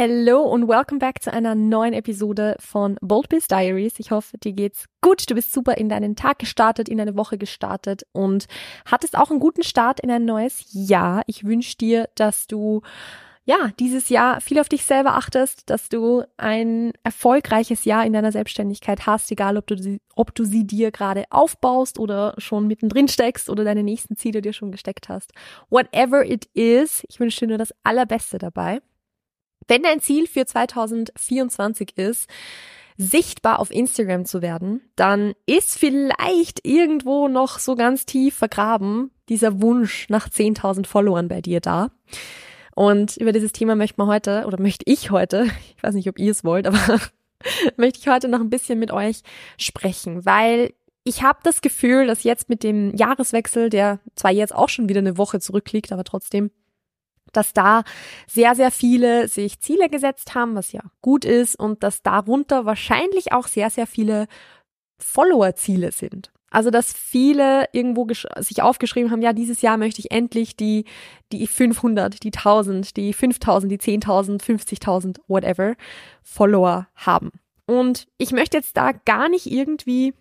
Hello und welcome back zu einer neuen Episode von Bold Biz Diaries. Ich hoffe, dir geht's gut. Du bist super in deinen Tag gestartet, in deine Woche gestartet und hattest auch einen guten Start in ein neues Jahr. Ich wünsche dir, dass du ja, dieses Jahr viel auf dich selber achtest, dass du ein erfolgreiches Jahr in deiner Selbstständigkeit hast, egal ob du sie, ob du sie dir gerade aufbaust oder schon mittendrin steckst oder deine nächsten Ziele dir schon gesteckt hast. Whatever it is, ich wünsche dir nur das Allerbeste dabei. Wenn dein Ziel für 2024 ist, sichtbar auf Instagram zu werden, dann ist vielleicht irgendwo noch so ganz tief vergraben dieser Wunsch nach 10.000 Followern bei dir da. Und über dieses Thema möchte man heute, oder möchte ich heute, ich weiß nicht, ob ihr es wollt, aber möchte ich heute noch ein bisschen mit euch sprechen, weil ich habe das Gefühl, dass jetzt mit dem Jahreswechsel, der zwar jetzt auch schon wieder eine Woche zurückliegt, aber trotzdem dass da sehr, sehr viele sich Ziele gesetzt haben, was ja gut ist, und dass darunter wahrscheinlich auch sehr, sehr viele Follower-Ziele sind. Also, dass viele irgendwo sich aufgeschrieben haben, ja, dieses Jahr möchte ich endlich die, die 500, die 1000, die 5000, die 10.000, 50.000, whatever, Follower haben. Und ich möchte jetzt da gar nicht irgendwie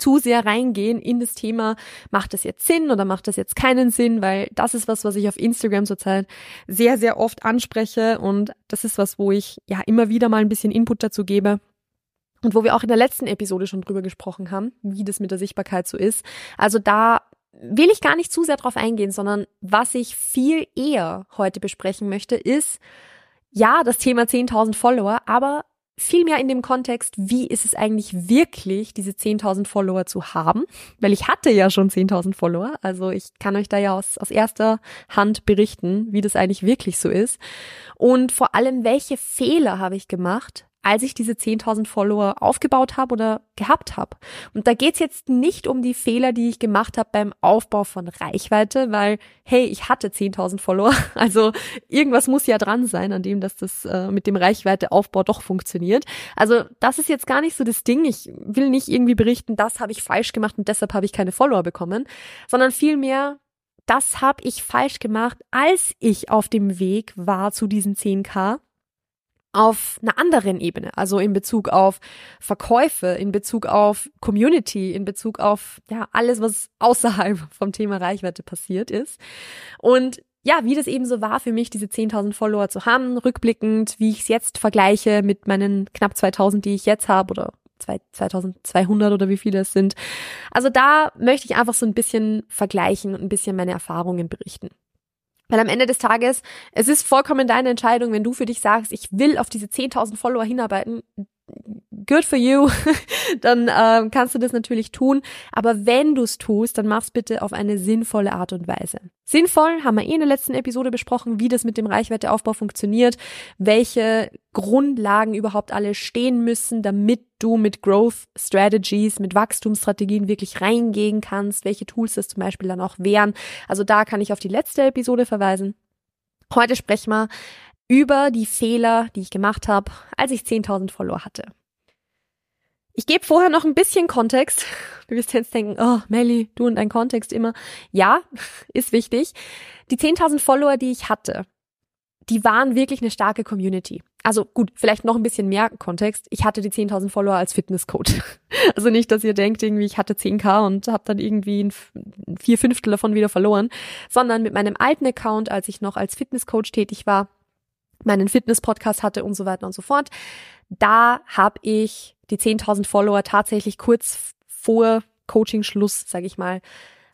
zu sehr reingehen in das Thema, macht das jetzt Sinn oder macht das jetzt keinen Sinn, weil das ist was, was ich auf Instagram zurzeit sehr, sehr oft anspreche und das ist was, wo ich ja immer wieder mal ein bisschen Input dazu gebe. Und wo wir auch in der letzten Episode schon drüber gesprochen haben, wie das mit der Sichtbarkeit so ist. Also da will ich gar nicht zu sehr drauf eingehen, sondern was ich viel eher heute besprechen möchte, ist, ja, das Thema 10.000 Follower, aber vielmehr in dem Kontext, wie ist es eigentlich wirklich, diese 10.000 Follower zu haben? Weil ich hatte ja schon 10.000 Follower, also ich kann euch da ja aus, aus erster Hand berichten, wie das eigentlich wirklich so ist. Und vor allem, welche Fehler habe ich gemacht, als ich diese 10.000 Follower aufgebaut habe oder gehabt habe. Und da geht's jetzt nicht um die Fehler, die ich gemacht habe beim Aufbau von Reichweite, weil, hey, ich hatte 10.000 Follower. Also irgendwas muss ja dran sein, an dem, dass das äh, mit dem Reichweiteaufbau doch funktioniert. Also das ist jetzt gar nicht so das Ding. Ich will nicht irgendwie berichten, das habe ich falsch gemacht und deshalb habe ich keine Follower bekommen, sondern vielmehr, das habe ich falsch gemacht, als ich auf dem Weg war zu diesen 10k auf einer anderen Ebene, also in Bezug auf Verkäufe, in Bezug auf Community, in Bezug auf ja alles, was außerhalb vom Thema Reichweite passiert ist. Und ja, wie das eben so war für mich, diese 10.000 Follower zu haben, rückblickend, wie ich es jetzt vergleiche mit meinen knapp 2.000, die ich jetzt habe oder 2200 oder wie viele es sind. Also da möchte ich einfach so ein bisschen vergleichen und ein bisschen meine Erfahrungen berichten. Weil am Ende des Tages, es ist vollkommen deine Entscheidung, wenn du für dich sagst, ich will auf diese 10.000 Follower hinarbeiten, good for you, dann äh, kannst du das natürlich tun. Aber wenn du es tust, dann mach's bitte auf eine sinnvolle Art und Weise. Sinnvoll haben wir eh in der letzten Episode besprochen, wie das mit dem Reichweiteaufbau funktioniert, welche Grundlagen überhaupt alle stehen müssen, damit du mit Growth Strategies, mit Wachstumsstrategien wirklich reingehen kannst, welche Tools das zum Beispiel dann auch wären. Also da kann ich auf die letzte Episode verweisen. Heute sprechen wir über die Fehler, die ich gemacht habe, als ich 10.000 Follower hatte. Ich gebe vorher noch ein bisschen Kontext. Du wirst jetzt denken, oh, Melly, du und dein Kontext immer. Ja, ist wichtig. Die 10.000 Follower, die ich hatte, die waren wirklich eine starke Community. Also gut, vielleicht noch ein bisschen mehr Kontext. Ich hatte die 10.000 Follower als Fitnesscoach. Also nicht, dass ihr denkt, irgendwie ich hatte 10k und habe dann irgendwie ein vier Fünftel davon wieder verloren, sondern mit meinem alten Account, als ich noch als Fitnesscoach tätig war, meinen Fitness-Podcast hatte und so weiter und so fort. da habe ich die 10.000 Follower tatsächlich kurz vor Coaching-Schluss, sage ich mal,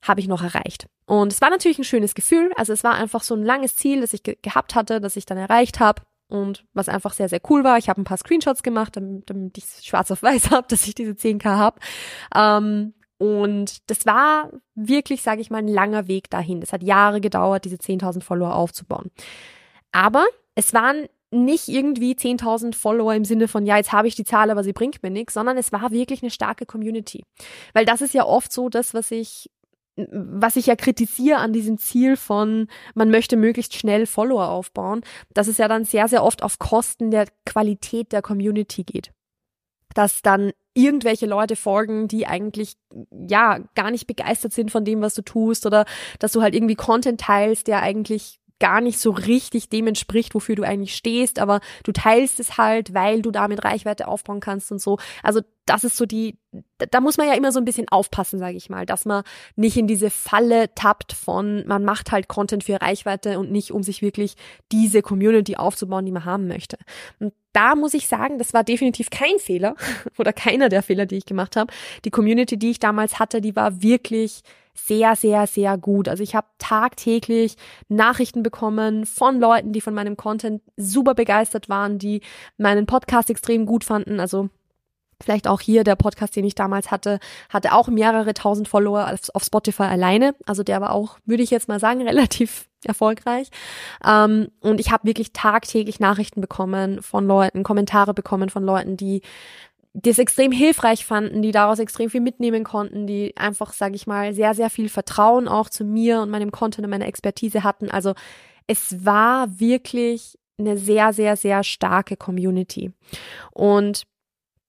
habe ich noch erreicht. Und es war natürlich ein schönes Gefühl. Also es war einfach so ein langes Ziel, das ich ge gehabt hatte, das ich dann erreicht habe. Und was einfach sehr, sehr cool war, ich habe ein paar Screenshots gemacht, damit, damit ich schwarz auf weiß habe, dass ich diese 10k habe. Ähm, und das war wirklich, sage ich mal, ein langer Weg dahin. Das hat Jahre gedauert, diese 10.000 Follower aufzubauen. Aber es waren nicht irgendwie 10.000 Follower im Sinne von, ja, jetzt habe ich die Zahl, aber sie bringt mir nichts, sondern es war wirklich eine starke Community. Weil das ist ja oft so das, was ich was ich ja kritisiere an diesem Ziel von, man möchte möglichst schnell Follower aufbauen, dass es ja dann sehr, sehr oft auf Kosten der Qualität der Community geht. Dass dann irgendwelche Leute folgen, die eigentlich ja gar nicht begeistert sind von dem, was du tust oder dass du halt irgendwie Content teilst, der eigentlich gar nicht so richtig dem entspricht, wofür du eigentlich stehst, aber du teilst es halt, weil du damit Reichweite aufbauen kannst und so. Also das ist so die, da muss man ja immer so ein bisschen aufpassen, sage ich mal, dass man nicht in diese Falle tappt von, man macht halt Content für Reichweite und nicht, um sich wirklich diese Community aufzubauen, die man haben möchte. Und da muss ich sagen, das war definitiv kein Fehler oder keiner der Fehler, die ich gemacht habe. Die Community, die ich damals hatte, die war wirklich sehr, sehr, sehr gut. Also ich habe tagtäglich Nachrichten bekommen von Leuten, die von meinem Content super begeistert waren, die meinen Podcast extrem gut fanden. Also Vielleicht auch hier der Podcast, den ich damals hatte, hatte auch mehrere tausend Follower auf, Spotify alleine. Also der war auch, würde ich jetzt mal sagen, relativ erfolgreich. Ähm, und ich habe wirklich tagtäglich Nachrichten bekommen von Leuten, Kommentare bekommen von Leuten, die das extrem hilfreich fanden, die daraus extrem viel mitnehmen konnten, die einfach, sage ich mal, sehr, sehr viel Vertrauen auch zu mir und meinem Content und meiner Expertise hatten. Also es war wirklich eine sehr, sehr, sehr starke Community. Und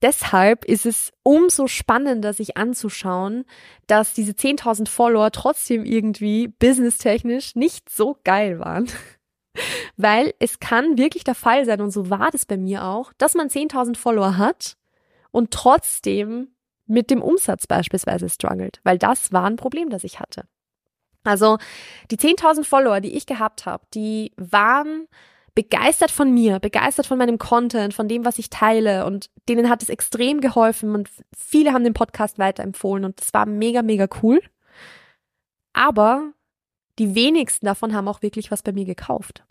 deshalb ist es umso spannender, sich anzuschauen, dass diese 10.000 Follower trotzdem irgendwie businesstechnisch nicht so geil waren. Weil es kann wirklich der Fall sein, und so war das bei mir auch, dass man 10.000 Follower hat und trotzdem mit dem Umsatz beispielsweise struggelt, weil das war ein Problem, das ich hatte. Also die 10.000 Follower, die ich gehabt habe, die waren begeistert von mir, begeistert von meinem Content, von dem, was ich teile und denen hat es extrem geholfen und viele haben den Podcast weiterempfohlen und das war mega, mega cool. Aber die wenigsten davon haben auch wirklich was bei mir gekauft.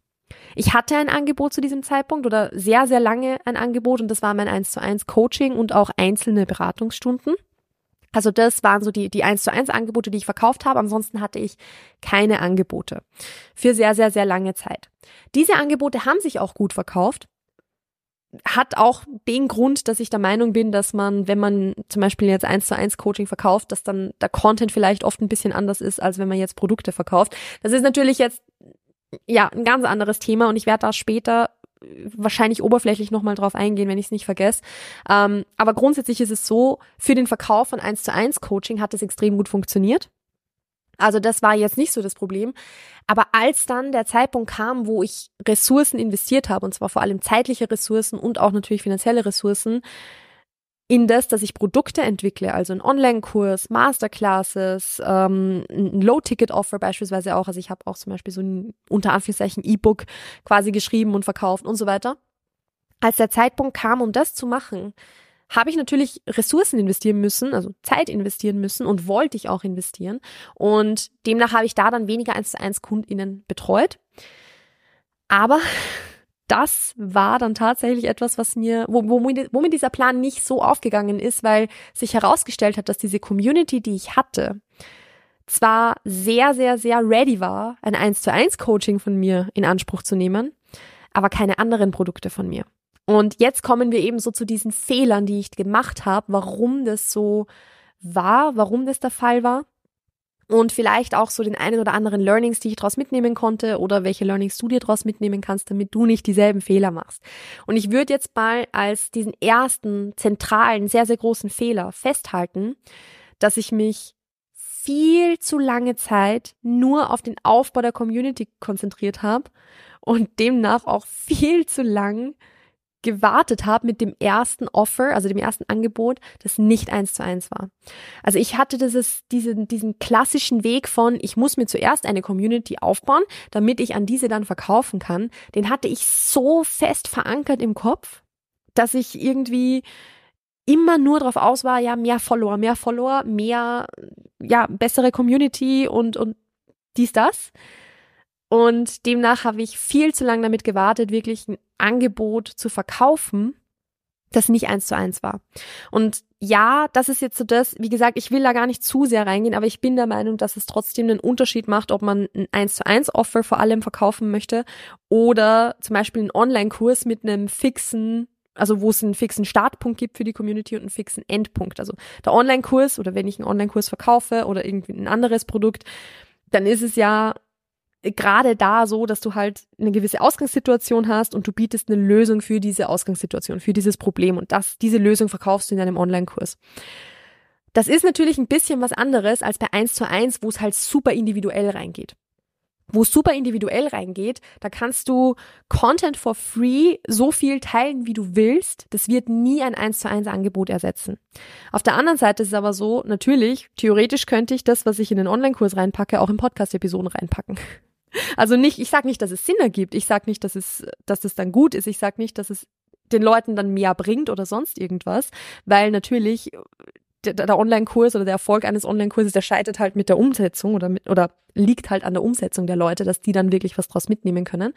Ich hatte ein Angebot zu diesem Zeitpunkt oder sehr, sehr lange ein Angebot und das war mein 1 zu 1 Coaching und auch einzelne Beratungsstunden. Also das waren so die, die 1 zu 1 Angebote, die ich verkauft habe. Ansonsten hatte ich keine Angebote für sehr, sehr, sehr lange Zeit. Diese Angebote haben sich auch gut verkauft. Hat auch den Grund, dass ich der Meinung bin, dass man, wenn man zum Beispiel jetzt 1 zu 1 Coaching verkauft, dass dann der Content vielleicht oft ein bisschen anders ist, als wenn man jetzt Produkte verkauft. Das ist natürlich jetzt ja, ein ganz anderes Thema und ich werde da später wahrscheinlich oberflächlich nochmal drauf eingehen, wenn ich es nicht vergesse. Ähm, aber grundsätzlich ist es so, für den Verkauf von 1 zu 1 Coaching hat es extrem gut funktioniert. Also das war jetzt nicht so das Problem. Aber als dann der Zeitpunkt kam, wo ich Ressourcen investiert habe, und zwar vor allem zeitliche Ressourcen und auch natürlich finanzielle Ressourcen, in das, dass ich Produkte entwickle, also einen Online-Kurs, Masterclasses, ähm, ein Low-Ticket-Offer beispielsweise auch. Also ich habe auch zum Beispiel so ein unter Anführungszeichen E-Book quasi geschrieben und verkauft und so weiter. Als der Zeitpunkt kam, um das zu machen, habe ich natürlich Ressourcen investieren müssen, also Zeit investieren müssen und wollte ich auch investieren. Und demnach habe ich da dann weniger eins zu eins KundInnen betreut. Aber das war dann tatsächlich etwas, was mir, wo, wo, wo mir dieser Plan nicht so aufgegangen ist, weil sich herausgestellt hat, dass diese Community, die ich hatte, zwar sehr, sehr, sehr ready war, ein 1 zu 1 Coaching von mir in Anspruch zu nehmen, aber keine anderen Produkte von mir. Und jetzt kommen wir eben so zu diesen Fehlern, die ich gemacht habe, warum das so war, warum das der Fall war und vielleicht auch so den einen oder anderen Learnings, die ich daraus mitnehmen konnte oder welche Learnings du dir daraus mitnehmen kannst, damit du nicht dieselben Fehler machst. Und ich würde jetzt mal als diesen ersten zentralen, sehr, sehr großen Fehler festhalten, dass ich mich viel zu lange Zeit nur auf den Aufbau der Community konzentriert habe und demnach auch viel zu lang gewartet habe mit dem ersten Offer, also dem ersten Angebot, das nicht eins zu eins war. Also ich hatte dieses, diesen, diesen klassischen Weg von, ich muss mir zuerst eine Community aufbauen, damit ich an diese dann verkaufen kann. Den hatte ich so fest verankert im Kopf, dass ich irgendwie immer nur darauf aus war, ja, mehr Follower, mehr Follower, mehr, ja, bessere Community und, und dies, das. Und demnach habe ich viel zu lange damit gewartet, wirklich ein Angebot zu verkaufen, das nicht eins zu eins war. Und ja, das ist jetzt so das, wie gesagt, ich will da gar nicht zu sehr reingehen, aber ich bin der Meinung, dass es trotzdem einen Unterschied macht, ob man ein 1 zu 1 Offer vor allem verkaufen möchte oder zum Beispiel einen Online-Kurs mit einem fixen also wo es einen fixen Startpunkt gibt für die Community und einen fixen Endpunkt. Also der Online-Kurs oder wenn ich einen Online-Kurs verkaufe oder irgendwie ein anderes Produkt, dann ist es ja gerade da so, dass du halt eine gewisse Ausgangssituation hast und du bietest eine Lösung für diese Ausgangssituation, für dieses Problem und das, diese Lösung verkaufst du in deinem Online-Kurs. Das ist natürlich ein bisschen was anderes als bei 1 zu 1, wo es halt super individuell reingeht. Wo es super individuell reingeht, da kannst du Content for free so viel teilen, wie du willst. Das wird nie ein 1 zu 1 Angebot ersetzen. Auf der anderen Seite ist es aber so, natürlich, theoretisch könnte ich das, was ich in den Online-Kurs reinpacke, auch in Podcast-Episoden reinpacken. Also nicht, ich sage nicht, dass es Sinn ergibt. Ich sage nicht, dass es, dass es dann gut ist. Ich sage nicht, dass es den Leuten dann mehr bringt oder sonst irgendwas, weil natürlich der, der Online-Kurs oder der Erfolg eines Online-Kurses, der scheitert halt mit der Umsetzung oder mit, oder liegt halt an der Umsetzung der Leute, dass die dann wirklich was draus mitnehmen können.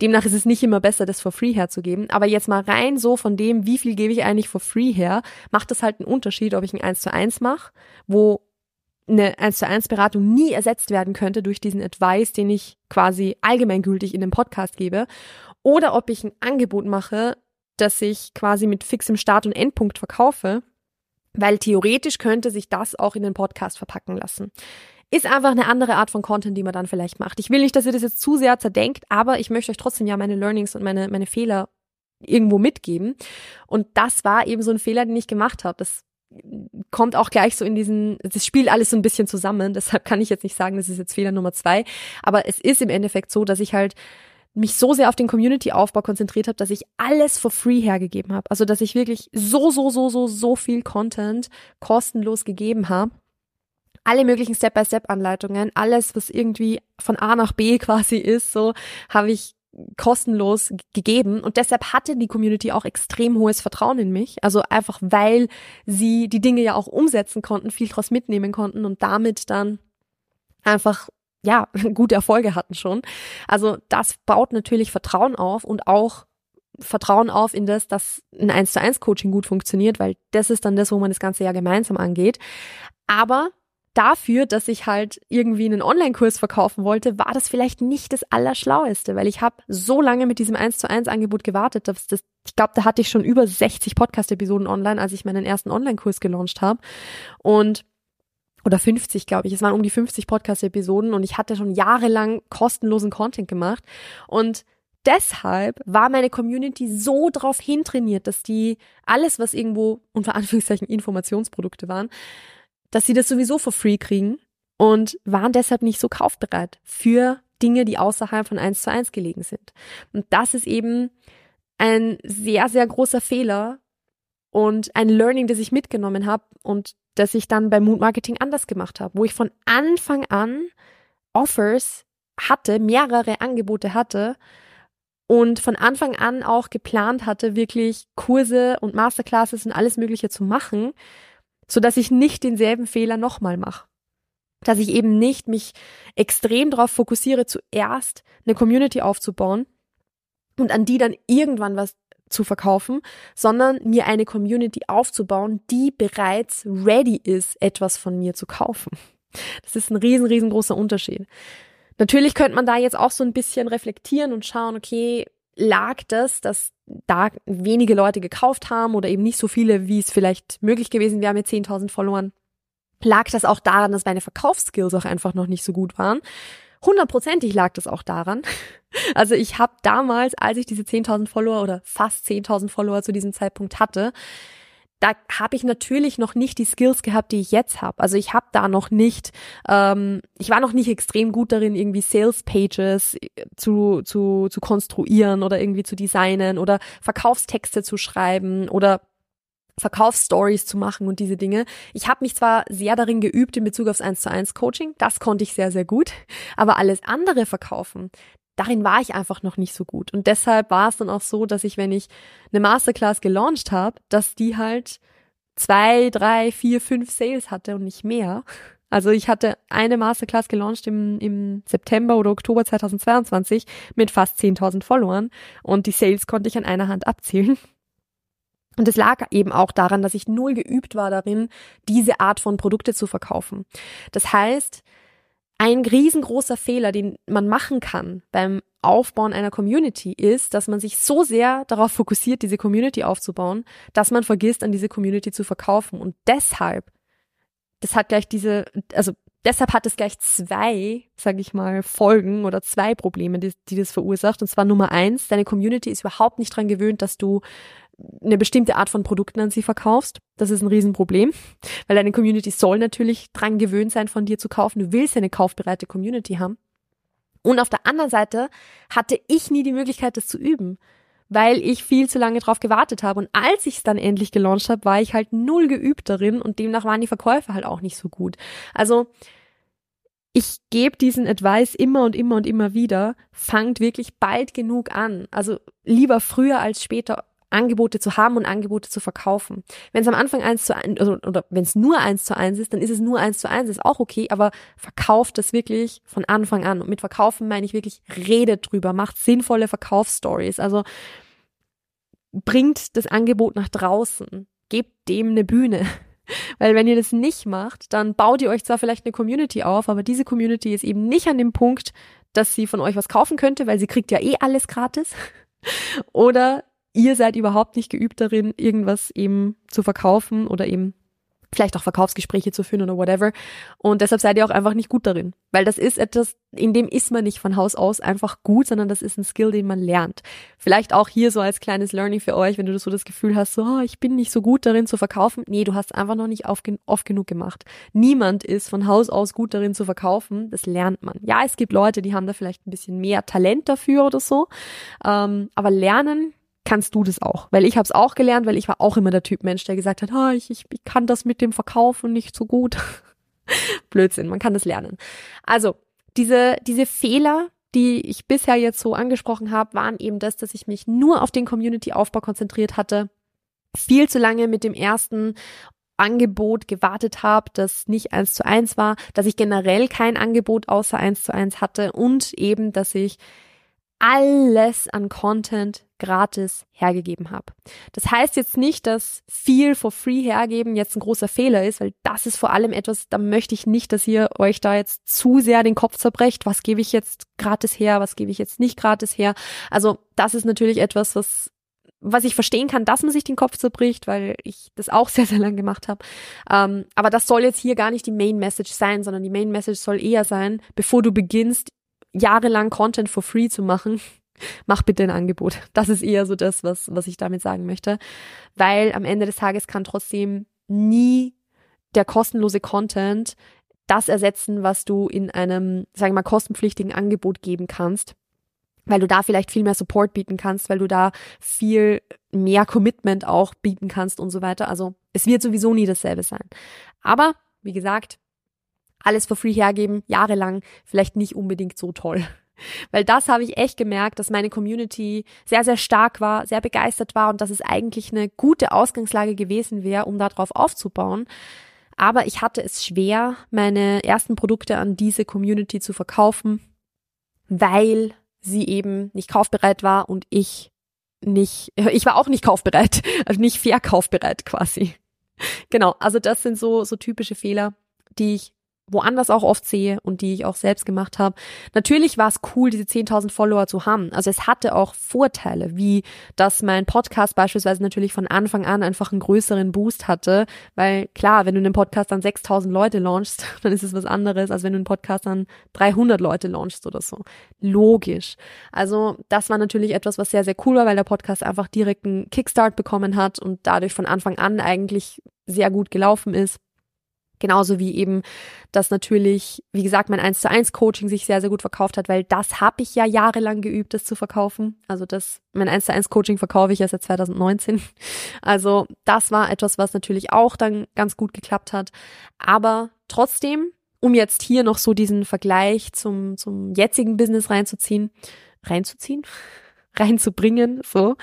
Demnach ist es nicht immer besser, das for free herzugeben. Aber jetzt mal rein so von dem, wie viel gebe ich eigentlich for free her, macht das halt einen Unterschied, ob ich ein 1 zu 1 mache, wo eine 1 zu 1 Beratung nie ersetzt werden könnte durch diesen Advice, den ich quasi allgemeingültig in dem Podcast gebe, oder ob ich ein Angebot mache, das ich quasi mit fixem Start und Endpunkt verkaufe, weil theoretisch könnte sich das auch in den Podcast verpacken lassen. Ist einfach eine andere Art von Content, die man dann vielleicht macht. Ich will nicht, dass ihr das jetzt zu sehr zerdenkt, aber ich möchte euch trotzdem ja meine Learnings und meine, meine Fehler irgendwo mitgeben. Und das war eben so ein Fehler, den ich gemacht habe. Das kommt auch gleich so in diesen, das spielt alles so ein bisschen zusammen. Deshalb kann ich jetzt nicht sagen, das ist jetzt Fehler Nummer zwei. Aber es ist im Endeffekt so, dass ich halt mich so sehr auf den Community-Aufbau konzentriert habe, dass ich alles for free hergegeben habe. Also dass ich wirklich so, so, so, so, so viel Content kostenlos gegeben habe. Alle möglichen Step-by-Step-Anleitungen, alles, was irgendwie von A nach B quasi ist, so habe ich kostenlos gegeben und deshalb hatte die Community auch extrem hohes Vertrauen in mich. Also einfach weil sie die Dinge ja auch umsetzen konnten, viel draus mitnehmen konnten und damit dann einfach ja, gute Erfolge hatten schon. Also das baut natürlich Vertrauen auf und auch Vertrauen auf in das, dass ein 1 zu 1 Coaching gut funktioniert, weil das ist dann das, wo man das ganze ja gemeinsam angeht. Aber dafür, dass ich halt irgendwie einen Online-Kurs verkaufen wollte, war das vielleicht nicht das Allerschlaueste, weil ich habe so lange mit diesem 1 zu 1 Angebot gewartet, dass das, ich glaube, da hatte ich schon über 60 Podcast-Episoden online, als ich meinen ersten Online-Kurs gelauncht habe. Und oder 50, glaube ich. Es waren um die 50 Podcast-Episoden und ich hatte schon jahrelang kostenlosen Content gemacht. Und deshalb war meine Community so drauf hintrainiert, dass die alles, was irgendwo unter Anführungszeichen Informationsprodukte waren, dass sie das sowieso for free kriegen und waren deshalb nicht so kaufbereit für Dinge, die außerhalb von eins zu eins gelegen sind. Und das ist eben ein sehr, sehr großer Fehler und ein Learning, das ich mitgenommen habe und das ich dann beim Mood Marketing anders gemacht habe, wo ich von Anfang an Offers hatte, mehrere Angebote hatte und von Anfang an auch geplant hatte, wirklich Kurse und Masterclasses und alles Mögliche zu machen, so dass ich nicht denselben Fehler nochmal mache. Dass ich eben nicht mich extrem darauf fokussiere, zuerst eine Community aufzubauen und an die dann irgendwann was zu verkaufen, sondern mir eine Community aufzubauen, die bereits ready ist, etwas von mir zu kaufen. Das ist ein riesen, riesengroßer Unterschied. Natürlich könnte man da jetzt auch so ein bisschen reflektieren und schauen, okay, lag das, dass da wenige Leute gekauft haben oder eben nicht so viele, wie es vielleicht möglich gewesen wäre mit 10.000 Followern? Lag das auch daran, dass meine Verkaufsskills auch einfach noch nicht so gut waren? Hundertprozentig lag das auch daran. Also ich habe damals, als ich diese 10.000 Follower oder fast 10.000 Follower zu diesem Zeitpunkt hatte, da habe ich natürlich noch nicht die Skills gehabt, die ich jetzt habe. Also ich habe da noch nicht, ähm, ich war noch nicht extrem gut darin, irgendwie Sales Pages äh, zu, zu, zu konstruieren oder irgendwie zu designen oder Verkaufstexte zu schreiben oder Verkaufsstories zu machen und diese Dinge. Ich habe mich zwar sehr darin geübt in Bezug aufs 1 zu 1 Coaching, das konnte ich sehr, sehr gut, aber alles andere verkaufen, darin war ich einfach noch nicht so gut. Und deshalb war es dann auch so, dass ich, wenn ich eine Masterclass gelauncht habe, dass die halt zwei, drei, vier, fünf Sales hatte und nicht mehr. Also ich hatte eine Masterclass gelauncht im, im September oder Oktober 2022 mit fast 10.000 Followern und die Sales konnte ich an einer Hand abzählen. Und es lag eben auch daran, dass ich null geübt war darin, diese Art von Produkte zu verkaufen. Das heißt, ein riesengroßer Fehler, den man machen kann beim Aufbauen einer Community ist, dass man sich so sehr darauf fokussiert, diese Community aufzubauen, dass man vergisst, an diese Community zu verkaufen. Und deshalb, das hat gleich diese, also deshalb hat es gleich zwei, sage ich mal, Folgen oder zwei Probleme, die, die das verursacht. Und zwar Nummer eins, deine Community ist überhaupt nicht dran gewöhnt, dass du eine bestimmte Art von Produkten an sie verkaufst. Das ist ein Riesenproblem, weil deine Community soll natürlich dran gewöhnt sein, von dir zu kaufen. Du willst ja eine kaufbereite Community haben. Und auf der anderen Seite hatte ich nie die Möglichkeit, das zu üben, weil ich viel zu lange drauf gewartet habe. Und als ich es dann endlich gelauncht habe, war ich halt null geübt darin und demnach waren die Verkäufe halt auch nicht so gut. Also ich gebe diesen Advice immer und immer und immer wieder, fangt wirklich bald genug an. Also lieber früher als später Angebote zu haben und Angebote zu verkaufen. Wenn es am Anfang eins zu eins, also, oder wenn es nur eins zu eins ist, dann ist es nur eins zu eins, ist auch okay, aber verkauft das wirklich von Anfang an. Und mit verkaufen meine ich wirklich, redet drüber, macht sinnvolle Verkaufsstories. Also bringt das Angebot nach draußen, gebt dem eine Bühne. Weil wenn ihr das nicht macht, dann baut ihr euch zwar vielleicht eine Community auf, aber diese Community ist eben nicht an dem Punkt, dass sie von euch was kaufen könnte, weil sie kriegt ja eh alles gratis. Oder ihr seid überhaupt nicht geübt darin, irgendwas eben zu verkaufen oder eben vielleicht auch Verkaufsgespräche zu führen oder whatever. Und deshalb seid ihr auch einfach nicht gut darin. Weil das ist etwas, in dem ist man nicht von Haus aus einfach gut, sondern das ist ein Skill, den man lernt. Vielleicht auch hier so als kleines Learning für euch, wenn du so das Gefühl hast, so, oh, ich bin nicht so gut darin zu verkaufen. Nee, du hast einfach noch nicht oft genug gemacht. Niemand ist von Haus aus gut darin zu verkaufen. Das lernt man. Ja, es gibt Leute, die haben da vielleicht ein bisschen mehr Talent dafür oder so. Ähm, aber lernen kannst du das auch. Weil ich habe es auch gelernt, weil ich war auch immer der Typ Mensch, der gesagt hat, oh, ich, ich, ich kann das mit dem Verkaufen nicht so gut. Blödsinn, man kann das lernen. Also, diese, diese Fehler, die ich bisher jetzt so angesprochen habe, waren eben das, dass ich mich nur auf den Community-Aufbau konzentriert hatte, viel zu lange mit dem ersten Angebot gewartet habe, das nicht eins zu eins war, dass ich generell kein Angebot außer eins zu eins hatte und eben, dass ich alles an Content gratis hergegeben habe. Das heißt jetzt nicht, dass viel for free hergeben jetzt ein großer Fehler ist, weil das ist vor allem etwas, da möchte ich nicht, dass ihr euch da jetzt zu sehr den Kopf zerbrecht. Was gebe ich jetzt gratis her? Was gebe ich jetzt nicht gratis her? Also das ist natürlich etwas, was was ich verstehen kann, dass man sich den Kopf zerbricht, weil ich das auch sehr, sehr lang gemacht habe. Ähm, aber das soll jetzt hier gar nicht die Main Message sein, sondern die Main Message soll eher sein, bevor du beginnst, jahrelang Content for free zu machen, mach bitte ein Angebot. Das ist eher so das, was, was ich damit sagen möchte. Weil am Ende des Tages kann trotzdem nie der kostenlose Content das ersetzen, was du in einem, sagen wir mal, kostenpflichtigen Angebot geben kannst. Weil du da vielleicht viel mehr Support bieten kannst, weil du da viel mehr Commitment auch bieten kannst und so weiter. Also es wird sowieso nie dasselbe sein. Aber, wie gesagt, alles for free hergeben, jahrelang, vielleicht nicht unbedingt so toll. Weil das habe ich echt gemerkt, dass meine Community sehr, sehr stark war, sehr begeistert war und dass es eigentlich eine gute Ausgangslage gewesen wäre, um darauf aufzubauen. Aber ich hatte es schwer, meine ersten Produkte an diese Community zu verkaufen, weil sie eben nicht kaufbereit war und ich nicht, ich war auch nicht kaufbereit, also nicht verkaufbereit quasi. Genau, also das sind so, so typische Fehler, die ich woanders auch oft sehe und die ich auch selbst gemacht habe. Natürlich war es cool, diese 10.000 Follower zu haben. Also es hatte auch Vorteile, wie dass mein Podcast beispielsweise natürlich von Anfang an einfach einen größeren Boost hatte, weil klar, wenn du einen Podcast an 6.000 Leute launchst, dann ist es was anderes, als wenn du einen Podcast an 300 Leute launchst oder so. Logisch. Also das war natürlich etwas, was sehr, sehr cool war, weil der Podcast einfach direkt einen Kickstart bekommen hat und dadurch von Anfang an eigentlich sehr gut gelaufen ist. Genauso wie eben, dass natürlich, wie gesagt, mein 1 zu 1 Coaching sich sehr, sehr gut verkauft hat, weil das habe ich ja jahrelang geübt, das zu verkaufen. Also das, mein 1 zu 1 Coaching verkaufe ich ja seit 2019. Also das war etwas, was natürlich auch dann ganz gut geklappt hat. Aber trotzdem um jetzt hier noch so diesen Vergleich zum, zum jetzigen Business reinzuziehen, reinzuziehen, reinzubringen, so.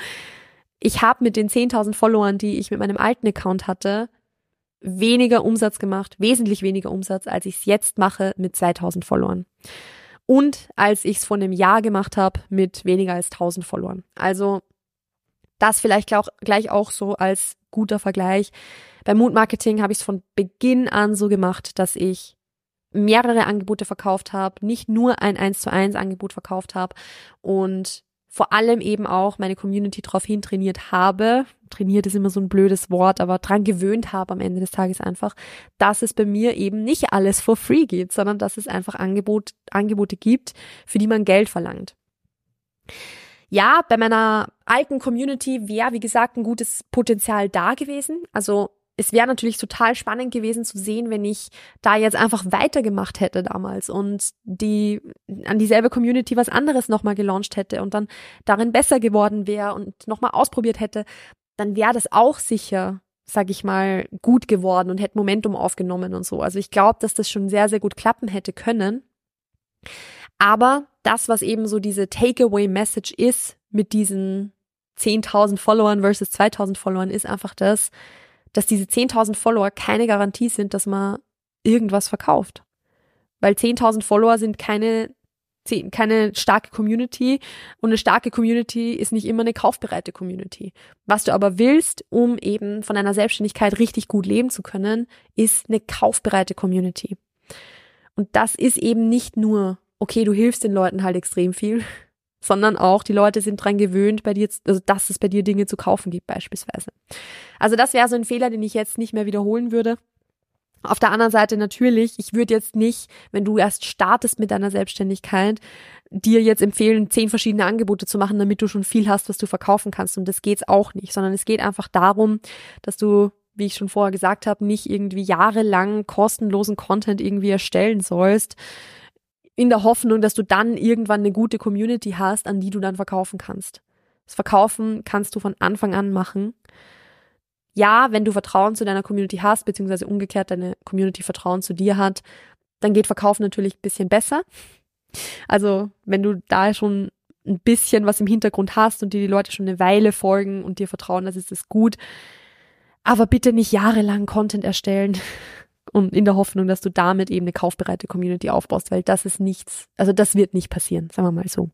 Ich habe mit den 10.000 Followern, die ich mit meinem alten Account hatte, weniger Umsatz gemacht, wesentlich weniger Umsatz, als ich es jetzt mache mit 2.000 Followern. Und als ich es vor einem Jahr gemacht habe mit weniger als 1.000 Followern. Also das vielleicht auch, gleich auch so als guter Vergleich. Beim Mood Marketing habe ich es von Beginn an so gemacht, dass ich mehrere Angebote verkauft habe, nicht nur ein 1 zu 1 Angebot verkauft habe und vor allem eben auch meine Community darauf hin trainiert habe. Trainiert ist immer so ein blödes Wort, aber dran gewöhnt habe am Ende des Tages einfach, dass es bei mir eben nicht alles for free gibt, sondern dass es einfach Angebot, Angebote gibt, für die man Geld verlangt. Ja, bei meiner alten Community wäre, wie gesagt, ein gutes Potenzial da gewesen. Also es wäre natürlich total spannend gewesen zu sehen, wenn ich da jetzt einfach weitergemacht hätte damals und die an dieselbe Community was anderes nochmal gelauncht hätte und dann darin besser geworden wäre und nochmal ausprobiert hätte, dann wäre das auch sicher, sag ich mal, gut geworden und hätte Momentum aufgenommen und so. Also ich glaube, dass das schon sehr, sehr gut klappen hätte können. Aber das, was eben so diese Takeaway-Message ist mit diesen 10.000 Followern versus 2.000 Followern, ist einfach das, dass diese 10.000 Follower keine Garantie sind, dass man irgendwas verkauft. Weil 10.000 Follower sind keine, keine starke Community und eine starke Community ist nicht immer eine kaufbereite Community. Was du aber willst, um eben von deiner Selbstständigkeit richtig gut leben zu können, ist eine kaufbereite Community. Und das ist eben nicht nur, okay, du hilfst den Leuten halt extrem viel, sondern auch die Leute sind dran gewöhnt, bei dir, also dass es bei dir Dinge zu kaufen gibt beispielsweise. Also das wäre so ein Fehler, den ich jetzt nicht mehr wiederholen würde. Auf der anderen Seite natürlich, ich würde jetzt nicht, wenn du erst startest mit deiner Selbstständigkeit, dir jetzt empfehlen, zehn verschiedene Angebote zu machen, damit du schon viel hast, was du verkaufen kannst. Und das geht's auch nicht, sondern es geht einfach darum, dass du, wie ich schon vorher gesagt habe, nicht irgendwie jahrelang kostenlosen Content irgendwie erstellen sollst, in der Hoffnung, dass du dann irgendwann eine gute Community hast, an die du dann verkaufen kannst. Das Verkaufen kannst du von Anfang an machen. Ja, wenn du Vertrauen zu deiner Community hast, beziehungsweise umgekehrt deine Community Vertrauen zu dir hat, dann geht Verkaufen natürlich ein bisschen besser. Also, wenn du da schon ein bisschen was im Hintergrund hast und dir die Leute schon eine Weile folgen und dir vertrauen, das ist es gut. Aber bitte nicht jahrelang Content erstellen und in der Hoffnung, dass du damit eben eine kaufbereite Community aufbaust, weil das ist nichts, also das wird nicht passieren, sagen wir mal so.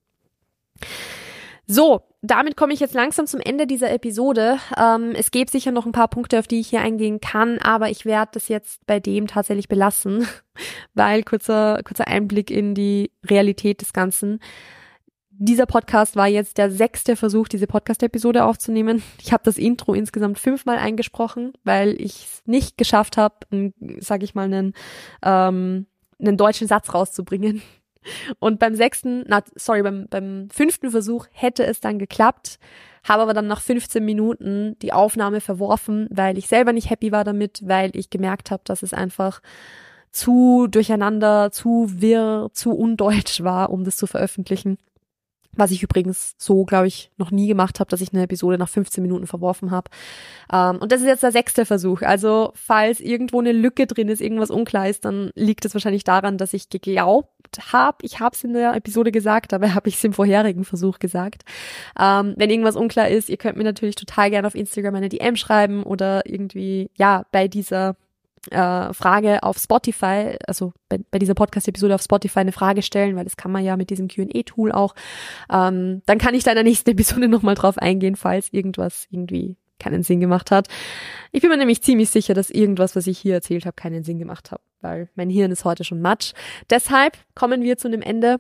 So, damit komme ich jetzt langsam zum Ende dieser Episode. Ähm, es gibt sicher noch ein paar Punkte, auf die ich hier eingehen kann, aber ich werde das jetzt bei dem tatsächlich belassen, weil kurzer, kurzer Einblick in die Realität des Ganzen dieser Podcast war jetzt der sechste Versuch, diese Podcast-Episode aufzunehmen. Ich habe das Intro insgesamt fünfmal eingesprochen, weil ich es nicht geschafft habe, sage ich mal, einen, ähm, einen deutschen Satz rauszubringen. Und beim sechsten, na, sorry, beim, beim fünften Versuch hätte es dann geklappt, habe aber dann nach 15 Minuten die Aufnahme verworfen, weil ich selber nicht happy war damit, weil ich gemerkt habe, dass es einfach zu durcheinander, zu wirr, zu undeutsch war, um das zu veröffentlichen. Was ich übrigens so, glaube ich, noch nie gemacht habe, dass ich eine Episode nach 15 Minuten verworfen habe. Ähm, und das ist jetzt der sechste Versuch. Also falls irgendwo eine Lücke drin ist, irgendwas unklar ist, dann liegt es wahrscheinlich daran, dass ich geglaubt habe, ich habe es in der Episode gesagt, aber habe ich es im vorherigen Versuch gesagt. Ähm, wenn irgendwas unklar ist, ihr könnt mir natürlich total gerne auf Instagram eine DM schreiben oder irgendwie, ja, bei dieser äh, Frage auf Spotify, also bei, bei dieser Podcast-Episode auf Spotify eine Frage stellen, weil das kann man ja mit diesem Q&A-Tool auch. Ähm, dann kann ich da in der nächsten Episode nochmal drauf eingehen, falls irgendwas irgendwie keinen Sinn gemacht hat. Ich bin mir nämlich ziemlich sicher, dass irgendwas, was ich hier erzählt habe, keinen Sinn gemacht hat, weil mein Hirn ist heute schon matsch. Deshalb kommen wir zu einem Ende.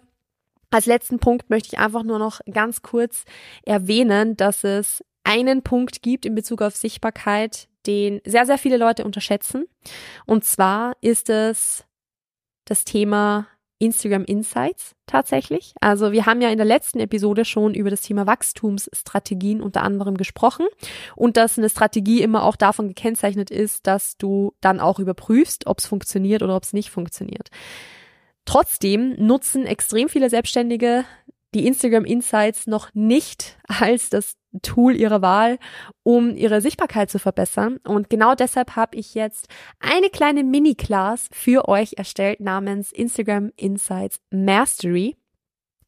Als letzten Punkt möchte ich einfach nur noch ganz kurz erwähnen, dass es einen Punkt gibt in Bezug auf Sichtbarkeit, den sehr, sehr viele Leute unterschätzen. Und zwar ist es das Thema Instagram Insights tatsächlich. Also wir haben ja in der letzten Episode schon über das Thema Wachstumsstrategien unter anderem gesprochen und dass eine Strategie immer auch davon gekennzeichnet ist, dass du dann auch überprüfst, ob es funktioniert oder ob es nicht funktioniert. Trotzdem nutzen extrem viele Selbstständige die Instagram Insights noch nicht als das Tool ihrer Wahl, um ihre Sichtbarkeit zu verbessern. Und genau deshalb habe ich jetzt eine kleine Mini-Class für euch erstellt namens Instagram Insights Mastery.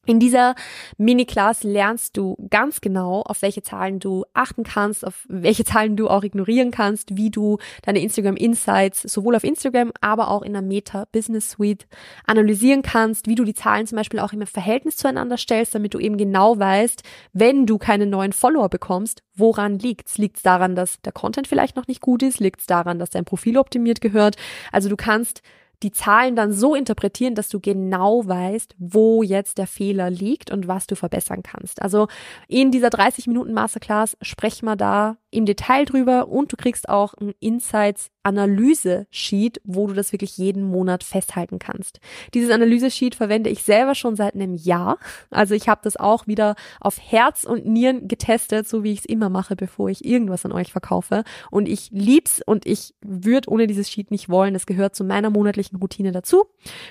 In dieser Mini-Class lernst du ganz genau, auf welche Zahlen du achten kannst, auf welche Zahlen du auch ignorieren kannst, wie du deine Instagram Insights sowohl auf Instagram, aber auch in der Meta Business Suite analysieren kannst, wie du die Zahlen zum Beispiel auch im Verhältnis zueinander stellst, damit du eben genau weißt, wenn du keine neuen Follower bekommst, woran liegt's? Liegt's daran, dass der Content vielleicht noch nicht gut ist? Liegt's daran, dass dein Profil optimiert gehört? Also du kannst die Zahlen dann so interpretieren, dass du genau weißt, wo jetzt der Fehler liegt und was du verbessern kannst. Also in dieser 30 Minuten Masterclass sprechen wir da im Detail drüber und du kriegst auch ein Insights Analyse-Sheet, wo du das wirklich jeden Monat festhalten kannst. Dieses Analyse-Sheet verwende ich selber schon seit einem Jahr. Also ich habe das auch wieder auf Herz und Nieren getestet, so wie ich es immer mache, bevor ich irgendwas an euch verkaufe. Und ich lieb's und ich würde ohne dieses Sheet nicht wollen. Es gehört zu meiner monatlichen Routine dazu.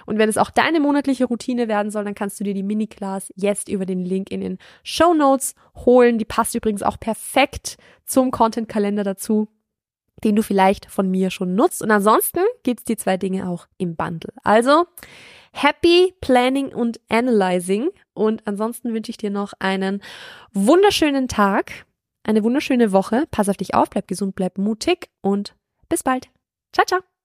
Und wenn es auch deine monatliche Routine werden soll, dann kannst du dir die Mini-Class jetzt über den Link in den Show Notes holen. Die passt übrigens auch perfekt zum Content-Kalender dazu den du vielleicht von mir schon nutzt. Und ansonsten gibt's die zwei Dinge auch im Bundle. Also happy planning und analyzing. Und ansonsten wünsche ich dir noch einen wunderschönen Tag, eine wunderschöne Woche. Pass auf dich auf, bleib gesund, bleib mutig und bis bald. Ciao, ciao.